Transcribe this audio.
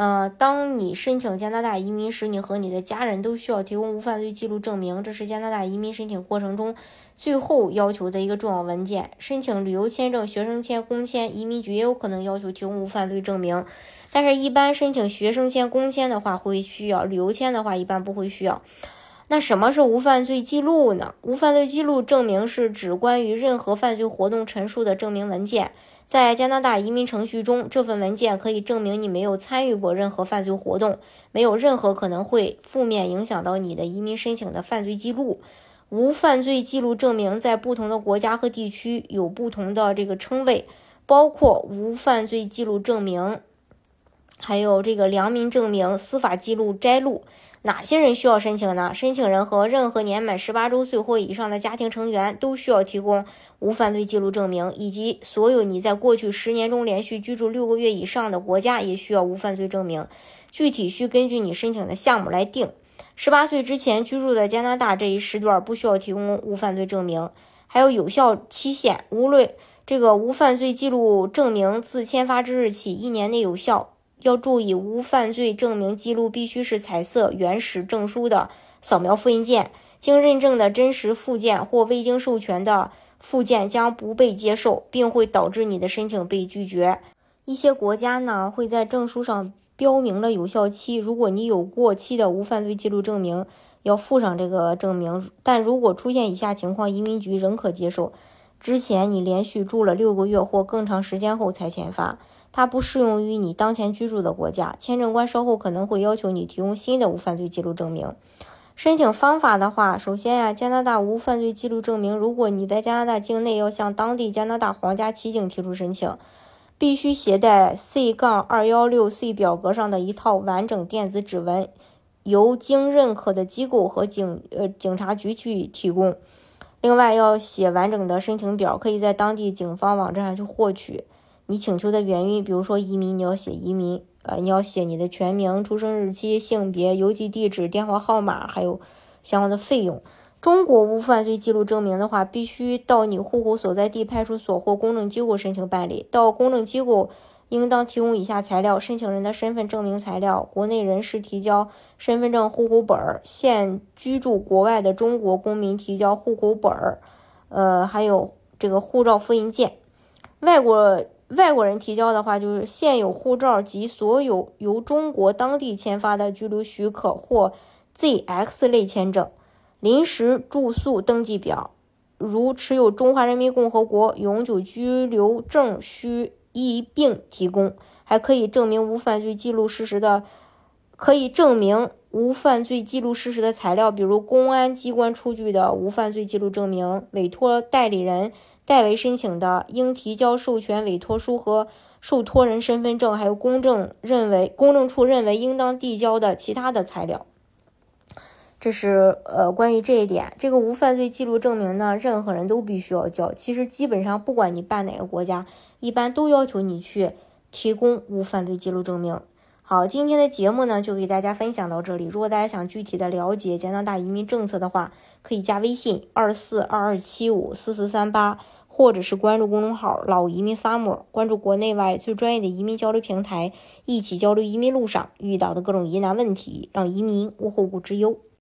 呃，当你申请加拿大移民时，你和你的家人都需要提供无犯罪记录证明，这是加拿大移民申请过程中最后要求的一个重要文件。申请旅游签证、学生签、工签，移民局也有可能要求提供无犯罪证明，但是，一般申请学生签、工签的话会需要，旅游签的话一般不会需要。那什么是无犯罪记录呢？无犯罪记录证明是指关于任何犯罪活动陈述的证明文件。在加拿大移民程序中，这份文件可以证明你没有参与过任何犯罪活动，没有任何可能会负面影响到你的移民申请的犯罪记录。无犯罪记录证明在不同的国家和地区有不同的这个称谓，包括无犯罪记录证明，还有这个良民证明、司法记录摘录。哪些人需要申请呢？申请人和任何年满十八周岁或以上的家庭成员都需要提供无犯罪记录证明，以及所有你在过去十年中连续居住六个月以上的国家也需要无犯罪证明。具体需根据你申请的项目来定。十八岁之前居住在加拿大这一时段不需要提供无犯罪证明，还有有效期限。无论这个无犯罪记录证明自签发之日起一年内有效。要注意，无犯罪证明记录必须是彩色原始证书的扫描复印件，经认证的真实附件或未经授权的附件将不被接受，并会导致你的申请被拒绝。一些国家呢会在证书上标明了有效期，如果你有过期的无犯罪记录证明，要附上这个证明。但如果出现以下情况，移民局仍可接受：之前你连续住了六个月或更长时间后才签发。它不适用于你当前居住的国家，签证官稍后可能会要求你提供新的无犯罪记录证明。申请方法的话，首先呀，加拿大无犯罪记录证明，如果你在加拿大境内要向当地加拿大皇家骑警提出申请，必须携带 C 杠二幺六 C 表格上的一套完整电子指纹，由经认可的机构和警呃警察局去提供。另外要写完整的申请表，可以在当地警方网站上去获取。你请求的原因，比如说移民，你要写移民，呃，你要写你的全名、出生日期、性别、邮寄地址、电话号码，还有相关的费用。中国无犯罪记录证明的话，必须到你户口所在地派出所或公证机构申请办理。到公证机构，应当提供以下材料：申请人的身份证明材料，国内人士提交身份证、户口本；现居住国外的中国公民提交户口本，呃，还有这个护照复印件。外国。外国人提交的话，就是现有护照及所有由中国当地签发的居留许可或 ZX 类签证、临时住宿登记表，如持有中华人民共和国永久居留证需一并提供。还可以证明无犯罪记录事实的，可以证明无犯罪记录事实的材料，比如公安机关出具的无犯罪记录证明、委托代理人。代为申请的应提交授权委托书和受托人身份证，还有公证认为公证处认为应当递交的其他的材料。这是呃关于这一点，这个无犯罪记录证明呢，任何人都必须要交。其实基本上不管你办哪个国家，一般都要求你去提供无犯罪记录证明。好，今天的节目呢就给大家分享到这里。如果大家想具体的了解加拿大移民政策的话，可以加微信二四二二七五四四三八。或者是关注公众号“老移民 summer”，关注国内外最专业的移民交流平台，一起交流移民路上遇到的各种疑难问题，让移民无后顾之忧。